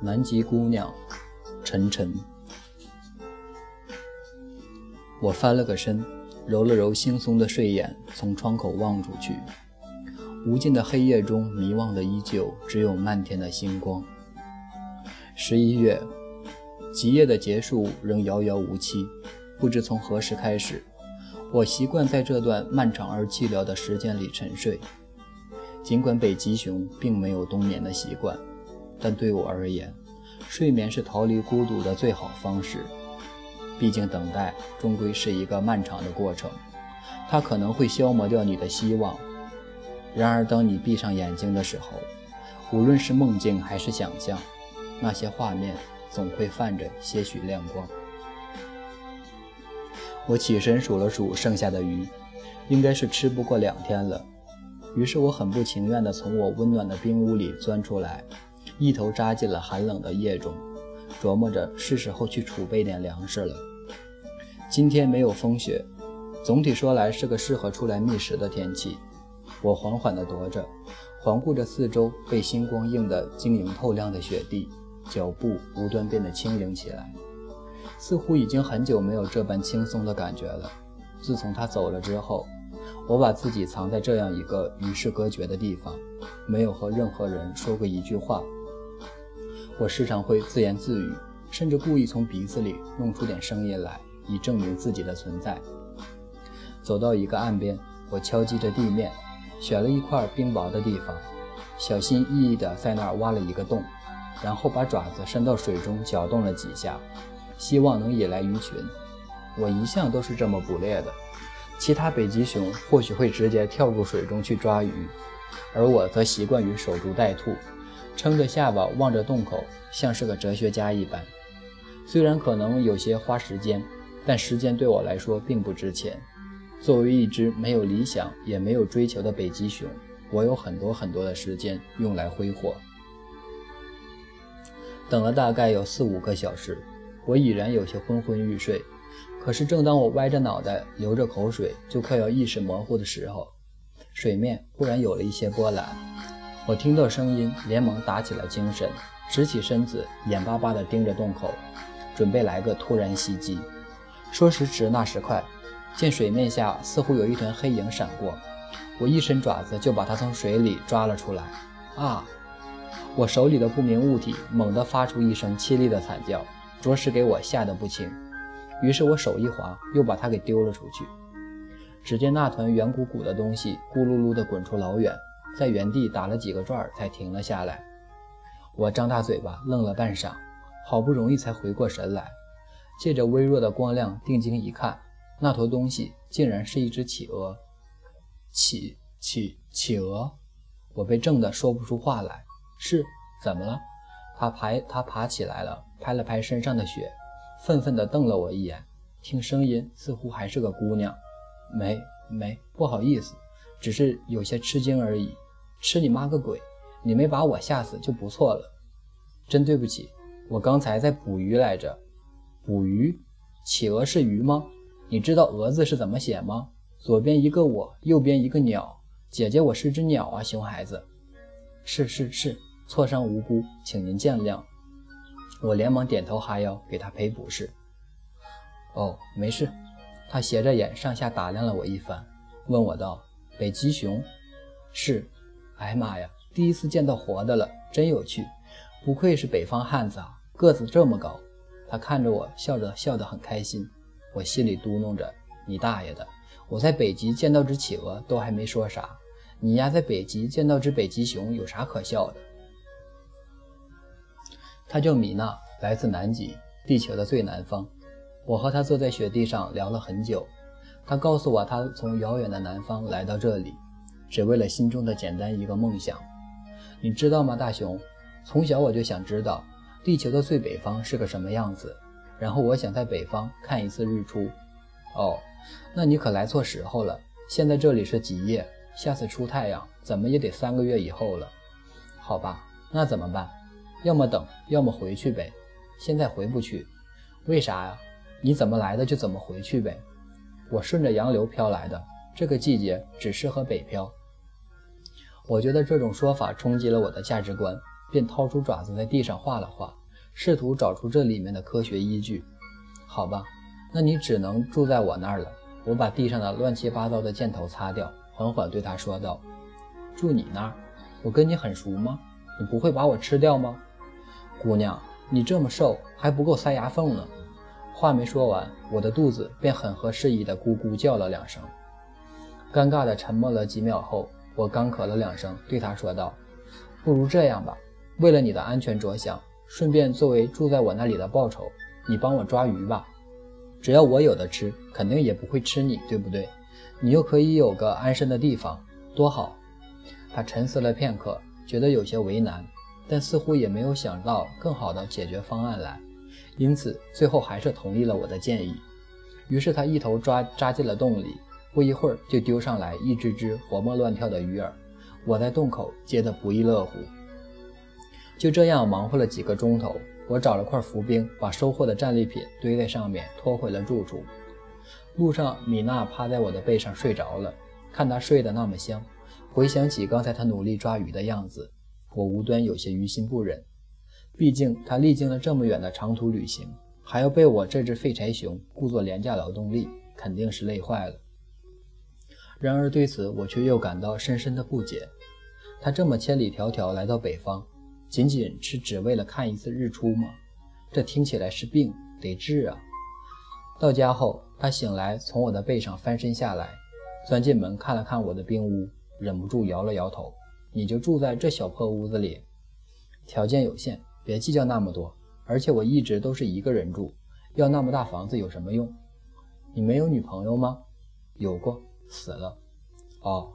南极姑娘，沉沉。我翻了个身，揉了揉惺忪的睡眼，从窗口望出去，无尽的黑夜中，迷望的依旧只有漫天的星光。十一月，极夜的结束仍遥遥无期，不知从何时开始，我习惯在这段漫长而寂寥的时间里沉睡。尽管北极熊并没有冬眠的习惯。但对我而言，睡眠是逃离孤独的最好方式。毕竟，等待终归是一个漫长的过程，它可能会消磨掉你的希望。然而，当你闭上眼睛的时候，无论是梦境还是想象，那些画面总会泛着些许亮光。我起身数了数剩下的鱼，应该是吃不过两天了。于是我很不情愿地从我温暖的冰屋里钻出来。一头扎进了寒冷的夜中，琢磨着是时候去储备点粮食了。今天没有风雪，总体说来是个适合出来觅食的天气。我缓缓地踱着，环顾着四周被星光映得晶莹透亮的雪地，脚步无端变得轻盈起来，似乎已经很久没有这般轻松的感觉了。自从他走了之后，我把自己藏在这样一个与世隔绝的地方，没有和任何人说过一句话。我时常会自言自语，甚至故意从鼻子里弄出点声音来，以证明自己的存在。走到一个岸边，我敲击着地面，选了一块冰薄的地方，小心翼翼地在那儿挖了一个洞，然后把爪子伸到水中搅动了几下，希望能引来鱼群。我一向都是这么捕猎的，其他北极熊或许会直接跳入水中去抓鱼，而我则习惯于守株待兔。撑着下巴望着洞口，像是个哲学家一般。虽然可能有些花时间，但时间对我来说并不值钱。作为一只没有理想也没有追求的北极熊，我有很多很多的时间用来挥霍。等了大概有四五个小时，我已然有些昏昏欲睡。可是正当我歪着脑袋流着口水，就快要意识模糊的时候，水面忽然有了一些波澜。我听到声音，连忙打起了精神，直起身子，眼巴巴地盯着洞口，准备来个突然袭击。说时迟，那时快，见水面下似乎有一团黑影闪过，我一伸爪子就把它从水里抓了出来。啊！我手里的不明物体猛地发出一声凄厉的惨叫，着实给我吓得不轻。于是我手一滑，又把它给丢了出去。只见那团圆鼓鼓的东西咕噜噜地滚出老远。在原地打了几个转，才停了下来。我张大嘴巴，愣了半晌，好不容易才回过神来，借着微弱的光亮，定睛一看，那坨东西竟然是一只企鹅。企企企鹅！我被震得说不出话来。是，怎么了？他爬，他爬起来了，拍了拍身上的雪，愤愤地瞪了我一眼。听声音，似乎还是个姑娘。没没，不好意思，只是有些吃惊而已。吃你妈个鬼！你没把我吓死就不错了。真对不起，我刚才在捕鱼来着。捕鱼？企鹅是鱼吗？你知道“鹅”字是怎么写吗？左边一个我，右边一个鸟。姐姐，我是只鸟啊，熊孩子。是是是，挫伤无辜，请您见谅。我连忙点头哈腰，给他赔不是。哦，没事。他斜着眼上下打量了我一番，问我道：“北极熊？是。”哎妈呀，第一次见到活的了，真有趣！不愧是北方汉子啊，个子这么高。他看着我，笑着笑得很开心。我心里嘟囔着：“你大爷的！我在北极见到只企鹅都还没说啥，你丫在北极见到只北极熊有啥可笑的？”他叫米娜，来自南极，地球的最南方。我和他坐在雪地上聊了很久。他告诉我，他从遥远的南方来到这里。只为了心中的简单一个梦想，你知道吗，大熊？从小我就想知道地球的最北方是个什么样子，然后我想在北方看一次日出。哦，那你可来错时候了。现在这里是极夜，下次出太阳怎么也得三个月以后了。好吧，那怎么办？要么等，要么回去呗。现在回不去，为啥呀？你怎么来的就怎么回去呗。我顺着洋流飘来的。这个季节只适合北漂。我觉得这种说法冲击了我的价值观。便掏出爪子在地上画了画，试图找出这里面的科学依据。好吧，那你只能住在我那儿了。我把地上的乱七八糟的箭头擦掉，缓缓对他说道：“住你那儿？我跟你很熟吗？你不会把我吃掉吗？姑娘，你这么瘦，还不够塞牙缝呢。”话没说完，我的肚子便很合时宜地咕咕叫了两声。尴尬地沉默了几秒后，我干咳了两声，对他说道：“不如这样吧，为了你的安全着想，顺便作为住在我那里的报酬，你帮我抓鱼吧。只要我有的吃，肯定也不会吃你，对不对？你又可以有个安身的地方，多好。”他沉思了片刻，觉得有些为难，但似乎也没有想到更好的解决方案来。因此，最后还是同意了我的建议。于是他一头抓扎进了洞里，不一会儿就丢上来一只只活蹦乱跳的鱼儿。我在洞口接得不亦乐乎。就这样忙活了几个钟头，我找了块浮冰，把收获的战利品堆在上面，拖回了住处。路上，米娜趴在我的背上睡着了。看她睡得那么香，回想起刚才她努力抓鱼的样子，我无端有些于心不忍。毕竟她历经了这么远的长途旅行，还要被我这只废柴熊雇作廉价劳动力，肯定是累坏了。然而对此我却又感到深深的不解。他这么千里迢迢来到北方，仅仅是只为了看一次日出吗？这听起来是病，得治啊！到家后，他醒来，从我的背上翻身下来，钻进门看了看我的冰屋，忍不住摇了摇头：“你就住在这小破屋子里？条件有限。”别计较那么多，而且我一直都是一个人住，要那么大房子有什么用？你没有女朋友吗？有过，死了。哦，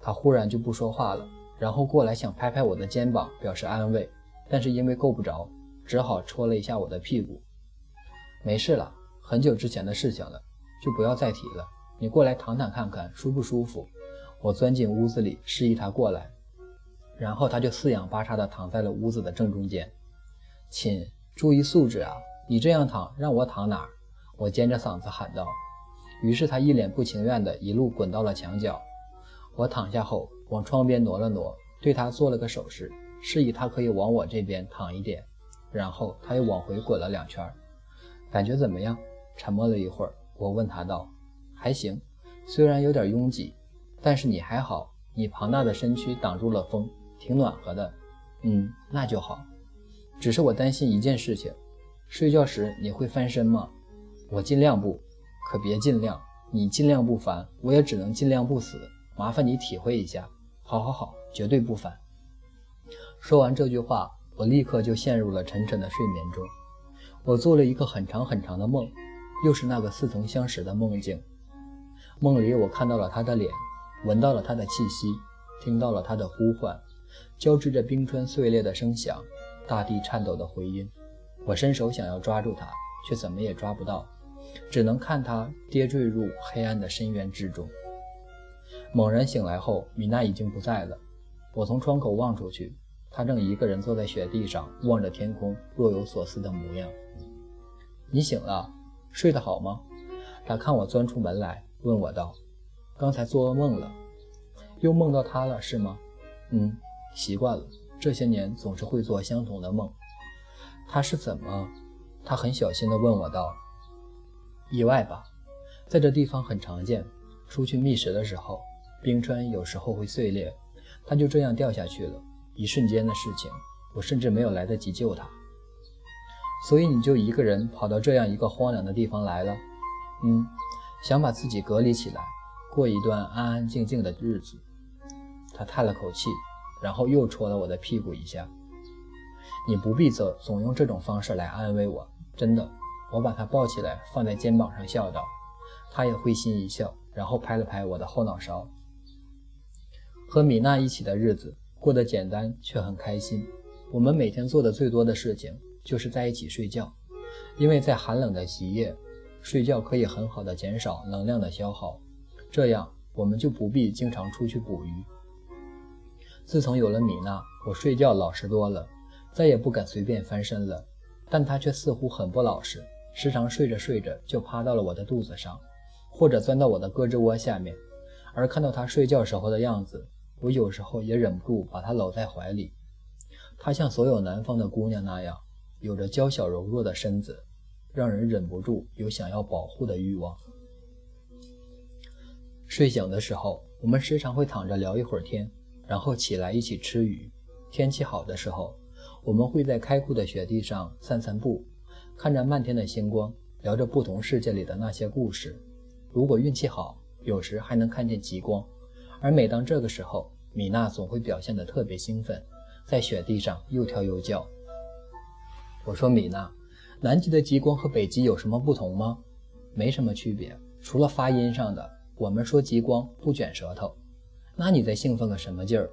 他忽然就不说话了，然后过来想拍拍我的肩膀表示安慰，但是因为够不着，只好戳了一下我的屁股。没事了，很久之前的事情了，就不要再提了。你过来躺躺看看舒不舒服？我钻进屋子里示意他过来。然后他就四仰八叉地躺在了屋子的正中间。亲，注意素质啊！你这样躺，让我躺哪儿？我尖着嗓子喊道。于是他一脸不情愿地一路滚到了墙角。我躺下后，往窗边挪了挪，对他做了个手势，示意他可以往我这边躺一点。然后他又往回滚了两圈。感觉怎么样？沉默了一会儿，我问他道：“还行，虽然有点拥挤，但是你还好，你庞大的身躯挡住了风。”挺暖和的，嗯，那就好。只是我担心一件事情，睡觉时你会翻身吗？我尽量不，可别尽量。你尽量不烦，我也只能尽量不死。麻烦你体会一下。好，好，好，绝对不烦。说完这句话，我立刻就陷入了沉沉的睡眠中。我做了一个很长很长的梦，又是那个似曾相识的梦境。梦里我看到了他的脸，闻到了他的气息，听到了他的呼唤。交织着冰川碎裂的声响，大地颤抖的回音。我伸手想要抓住他，却怎么也抓不到，只能看他跌坠入黑暗的深渊之中。猛然醒来后，米娜已经不在了。我从窗口望出去，她正一个人坐在雪地上，望着天空，若有所思的模样。你醒了，睡得好吗？她看我钻出门来，问我道：“刚才做噩梦了，又梦到他了，是吗？”“嗯。”习惯了，这些年总是会做相同的梦。他是怎么？他很小心地问我道：“意外吧，在这地方很常见。出去觅食的时候，冰川有时候会碎裂，它就这样掉下去了。一瞬间的事情，我甚至没有来得及救他。所以你就一个人跑到这样一个荒凉的地方来了？嗯，想把自己隔离起来，过一段安安静静的日子。”他叹了口气。然后又戳了我的屁股一下。你不必总总用这种方式来安慰我，真的。我把他抱起来，放在肩膀上，笑道。他也会心一笑，然后拍了拍我的后脑勺。和米娜一起的日子过得简单却很开心。我们每天做的最多的事情就是在一起睡觉，因为在寒冷的极夜，睡觉可以很好的减少能量的消耗，这样我们就不必经常出去捕鱼。自从有了米娜，我睡觉老实多了，再也不敢随便翻身了。但她却似乎很不老实，时常睡着睡着就趴到了我的肚子上，或者钻到我的胳肢窝下面。而看到她睡觉时候的样子，我有时候也忍不住把她搂在怀里。她像所有南方的姑娘那样，有着娇小柔弱的身子，让人忍不住有想要保护的欲望。睡醒的时候，我们时常会躺着聊一会儿天，然后起来一起吃鱼。天气好的时候，我们会在开阔的雪地上散散步，看着漫天的星光，聊着不同世界里的那些故事。如果运气好，有时还能看见极光。而每当这个时候，米娜总会表现得特别兴奋，在雪地上又跳又叫。我说：“米娜，南极的极光和北极有什么不同吗？”“没什么区别，除了发音上的。”我们说极光不卷舌头，那你在兴奋个什么劲儿？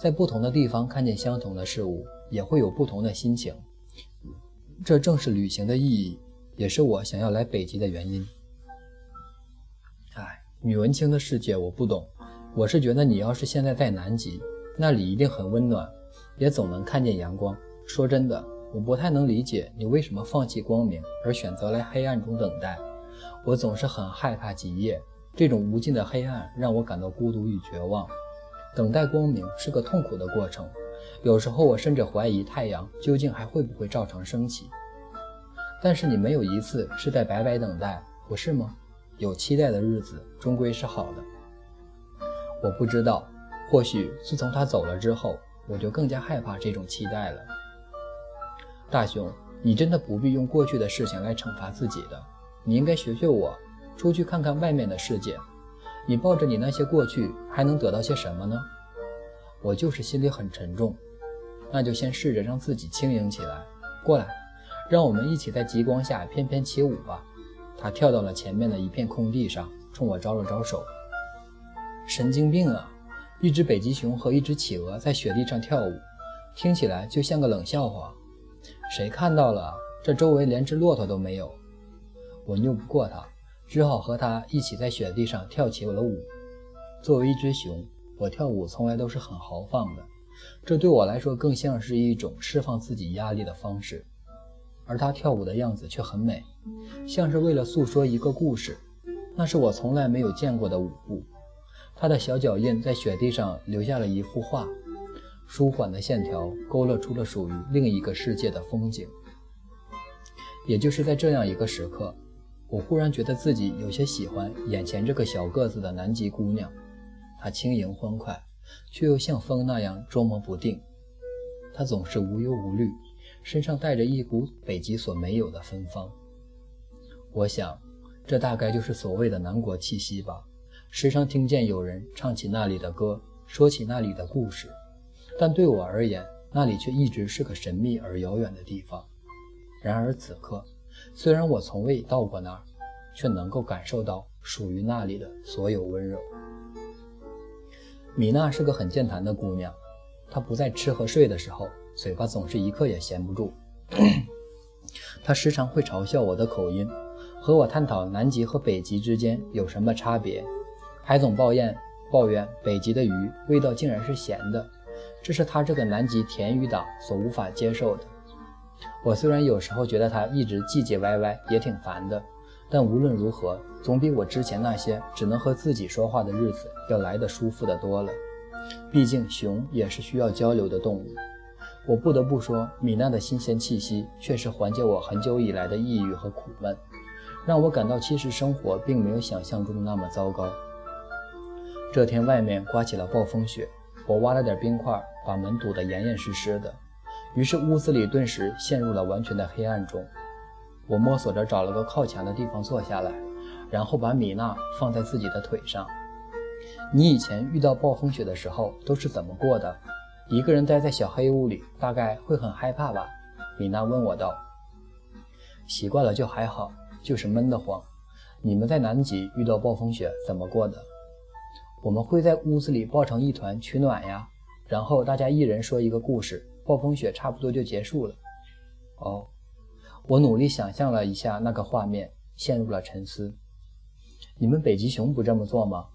在不同的地方看见相同的事物，也会有不同的心情。这正是旅行的意义，也是我想要来北极的原因。哎，女文青的世界我不懂。我是觉得你要是现在在南极，那里一定很温暖，也总能看见阳光。说真的，我不太能理解你为什么放弃光明而选择来黑暗中等待。我总是很害怕极夜。这种无尽的黑暗让我感到孤独与绝望，等待光明是个痛苦的过程。有时候我甚至怀疑太阳究竟还会不会照常升起。但是你没有一次是在白白等待，不是吗？有期待的日子终归是好的。我不知道，或许自从他走了之后，我就更加害怕这种期待了。大雄，你真的不必用过去的事情来惩罚自己的，你应该学学我。出去看看外面的世界，你抱着你那些过去，还能得到些什么呢？我就是心里很沉重，那就先试着让自己轻盈起来。过来，让我们一起在极光下翩翩起舞吧。他跳到了前面的一片空地上，冲我招了招手。神经病啊！一只北极熊和一只企鹅在雪地上跳舞，听起来就像个冷笑话。谁看到了？这周围连只骆驼都没有。我拗不过他。只好和他一起在雪地上跳起了舞。作为一只熊，我跳舞从来都是很豪放的，这对我来说更像是一种释放自己压力的方式。而他跳舞的样子却很美，像是为了诉说一个故事。那是我从来没有见过的舞步。他的小脚印在雪地上留下了一幅画，舒缓的线条勾勒出了属于另一个世界的风景。也就是在这样一个时刻。我忽然觉得自己有些喜欢眼前这个小个子的南极姑娘，她轻盈欢快，却又像风那样捉摸不定。她总是无忧无虑，身上带着一股北极所没有的芬芳。我想，这大概就是所谓的南国气息吧。时常听见有人唱起那里的歌，说起那里的故事，但对我而言，那里却一直是个神秘而遥远的地方。然而此刻。虽然我从未到过那儿，却能够感受到属于那里的所有温柔。米娜是个很健谈的姑娘，她不在吃和睡的时候，嘴巴总是一刻也闲不住。她时常会嘲笑我的口音，和我探讨南极和北极之间有什么差别，还总抱怨抱怨北极的鱼味道竟然是咸的，这是她这个南极甜鱼党所无法接受的。我虽然有时候觉得她一直唧唧歪歪，也挺烦的，但无论如何，总比我之前那些只能和自己说话的日子要来得舒服的多了。毕竟熊也是需要交流的动物。我不得不说，米娜的新鲜气息确实缓解我很久以来的抑郁和苦闷，让我感到其实生活并没有想象中那么糟糕。这天外面刮起了暴风雪，我挖了点冰块，把门堵得严严实实的。于是屋子里顿时陷入了完全的黑暗中。我摸索着找了个靠墙的地方坐下来，然后把米娜放在自己的腿上。你以前遇到暴风雪的时候都是怎么过的？一个人待在小黑屋里，大概会很害怕吧？米娜问我道。习惯了就还好，就是闷得慌。你们在南极遇到暴风雪怎么过的？我们会在屋子里抱成一团取暖呀，然后大家一人说一个故事。暴风雪差不多就结束了。哦，我努力想象了一下那个画面，陷入了沉思。你们北极熊不这么做吗？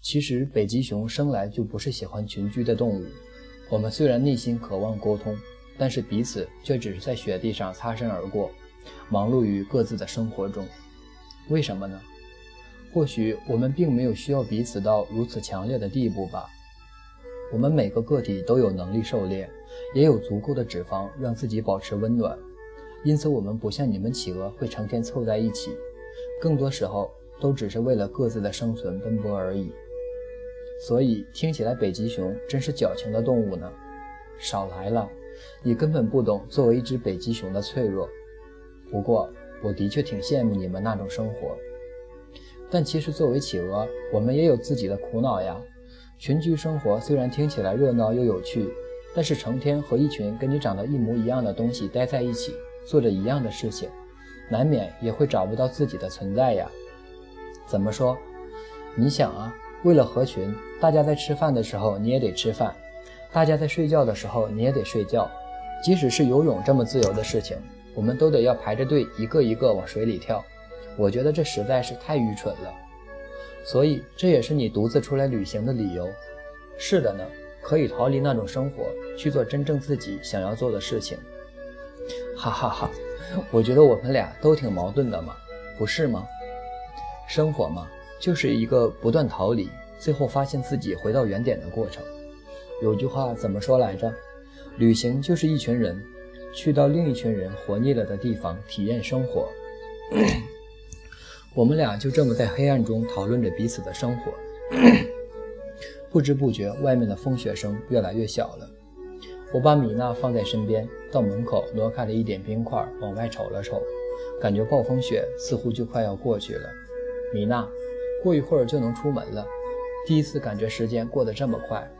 其实北极熊生来就不是喜欢群居的动物。我们虽然内心渴望沟通，但是彼此却只是在雪地上擦身而过，忙碌于各自的生活中。为什么呢？或许我们并没有需要彼此到如此强烈的地步吧。我们每个个体都有能力狩猎，也有足够的脂肪让自己保持温暖。因此，我们不像你们企鹅会成天凑在一起，更多时候都只是为了各自的生存奔波而已。所以，听起来北极熊真是矫情的动物呢。少来了，你根本不懂作为一只北极熊的脆弱。不过，我的确挺羡慕你们那种生活。但其实，作为企鹅，我们也有自己的苦恼呀。群居生活虽然听起来热闹又有趣，但是成天和一群跟你长得一模一样的东西待在一起，做着一样的事情，难免也会找不到自己的存在呀。怎么说？你想啊，为了合群，大家在吃饭的时候你也得吃饭，大家在睡觉的时候你也得睡觉，即使是游泳这么自由的事情，我们都得要排着队一个一个往水里跳。我觉得这实在是太愚蠢了，所以这也是你独自出来旅行的理由。是的呢，可以逃离那种生活，去做真正自己想要做的事情。哈哈哈，我觉得我们俩都挺矛盾的嘛，不是吗？生活嘛，就是一个不断逃离，最后发现自己回到原点的过程。有句话怎么说来着？旅行就是一群人去到另一群人活腻了的地方体验生活。我们俩就这么在黑暗中讨论着彼此的生活，不知不觉，外面的风雪声越来越小了。我把米娜放在身边，到门口挪开了一点冰块，往外瞅了瞅，感觉暴风雪似乎就快要过去了。米娜，过一会儿就能出门了。第一次感觉时间过得这么快。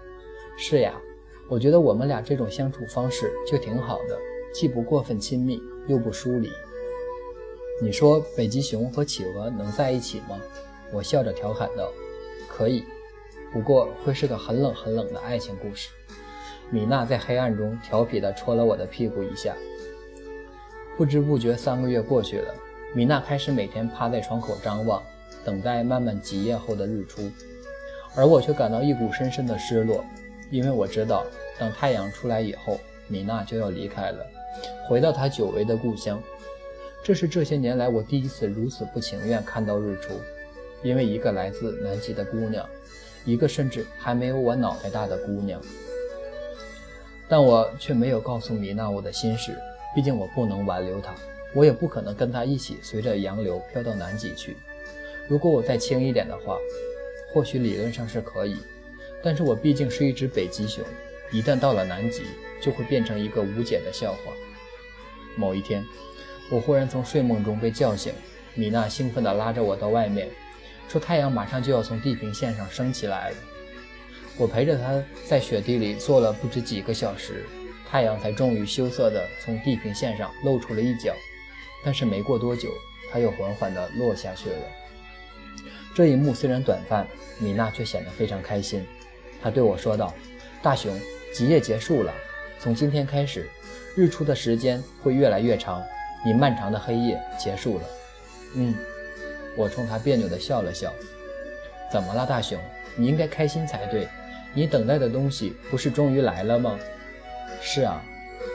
是呀，我觉得我们俩这种相处方式就挺好的，既不过分亲密，又不疏离。你说北极熊和企鹅能在一起吗？我笑着调侃道：“可以，不过会是个很冷很冷的爱情故事。”米娜在黑暗中调皮地戳了我的屁股一下。不知不觉，三个月过去了，米娜开始每天趴在窗口张望，等待漫漫极夜后的日出，而我却感到一股深深的失落，因为我知道，等太阳出来以后，米娜就要离开了，回到她久违的故乡。这是这些年来我第一次如此不情愿看到日出，因为一个来自南极的姑娘，一个甚至还没有我脑袋大的姑娘。但我却没有告诉米娜我的心事，毕竟我不能挽留她，我也不可能跟她一起随着洋流飘到南极去。如果我再轻一点的话，或许理论上是可以，但是我毕竟是一只北极熊，一旦到了南极，就会变成一个无解的笑话。某一天。我忽然从睡梦中被叫醒，米娜兴奋地拉着我到外面，说太阳马上就要从地平线上升起来了。我陪着他在雪地里坐了不知几个小时，太阳才终于羞涩地从地平线上露出了一角。但是没过多久，它又缓缓地落下去了。这一幕虽然短暂，米娜却显得非常开心。她对我说道：“大熊，极夜结束了，从今天开始，日出的时间会越来越长。”你漫长的黑夜结束了，嗯，我冲他别扭地笑了笑。怎么了，大熊？你应该开心才对。你等待的东西不是终于来了吗？是啊，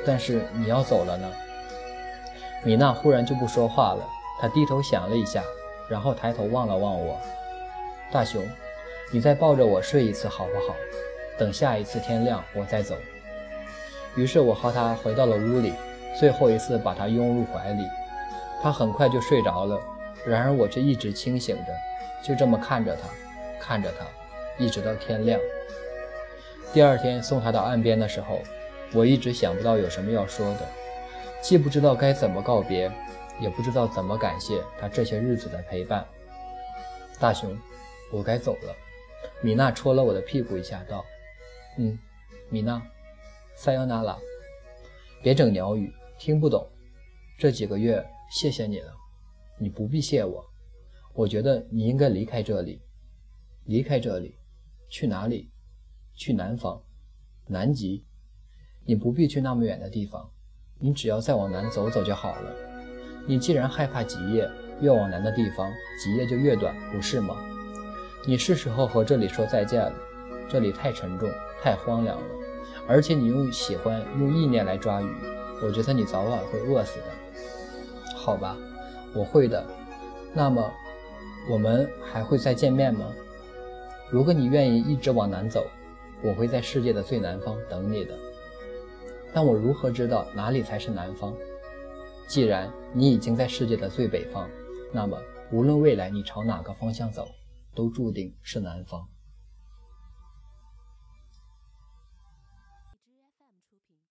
但是你要走了呢。米娜忽然就不说话了，她低头想了一下，然后抬头望了望我。大熊，你再抱着我睡一次好不好？等下一次天亮我再走。于是我和他回到了屋里。最后一次把他拥入怀里，他很快就睡着了。然而我却一直清醒着，就这么看着他，看着他，一直到天亮。第二天送他到岸边的时候，我一直想不到有什么要说的，既不知道该怎么告别，也不知道怎么感谢他这些日子的陪伴。大熊，我该走了。米娜戳了我的屁股一下，道：“嗯，米娜，塞尤娜拉，别整鸟语。”听不懂，这几个月谢谢你了，你不必谢我。我觉得你应该离开这里，离开这里，去哪里？去南方，南极。你不必去那么远的地方，你只要再往南走走就好了。你既然害怕极夜，越往南的地方极夜就越短，不是吗？你是时候和这里说再见了，这里太沉重，太荒凉了，而且你又喜欢用意念来抓鱼。我觉得你早晚会饿死的，好吧，我会的。那么，我们还会再见面吗？如果你愿意一直往南走，我会在世界的最南方等你的。但我如何知道哪里才是南方？既然你已经在世界的最北方，那么无论未来你朝哪个方向走，都注定是南方。